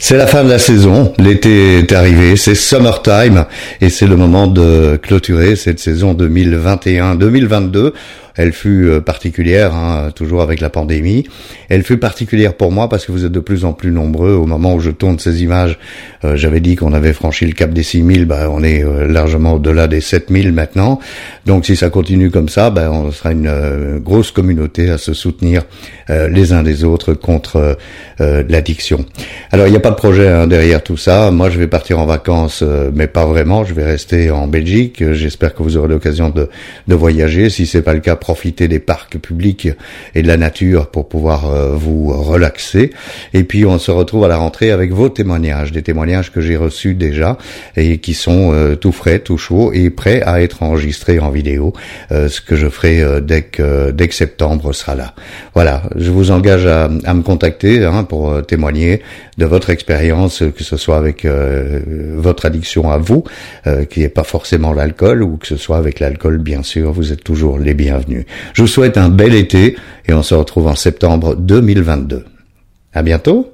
C'est la fin de la saison, l'été est arrivé, c'est summertime et c'est le moment de clôturer cette saison 2021-2022 elle fut euh, particulière, hein, toujours avec la pandémie. Elle fut particulière pour moi parce que vous êtes de plus en plus nombreux. Au moment où je tourne ces images, euh, j'avais dit qu'on avait franchi le cap des 6000, bah, on est euh, largement au-delà des 7000 maintenant. Donc si ça continue comme ça, bah, on sera une grosse communauté à se soutenir les uns des autres contre l'addiction. Alors il n'y a pas de projet hein, derrière tout ça. Moi je vais partir en vacances, mais pas vraiment. Je vais rester en Belgique. J'espère que vous aurez l'occasion de, de voyager. Si c'est pas le cas, profiter des parcs publics et de la nature pour pouvoir euh, vous relaxer. Et puis on se retrouve à la rentrée avec vos témoignages, des témoignages que j'ai reçus déjà et qui sont euh, tout frais, tout chauds et prêts à être enregistrés en vidéo, euh, ce que je ferai dès que dès septembre sera là. Voilà, je vous engage à, me contacter hein, pour témoigner de votre expérience, que ce soit avec votre addiction à vous, qui n'est pas forcément l'alcool, ou que ce soit avec l'alcool, bien sûr, vous êtes toujours les bienvenus. Je vous souhaite un bel été et on se retrouve en septembre 2022. À bientôt.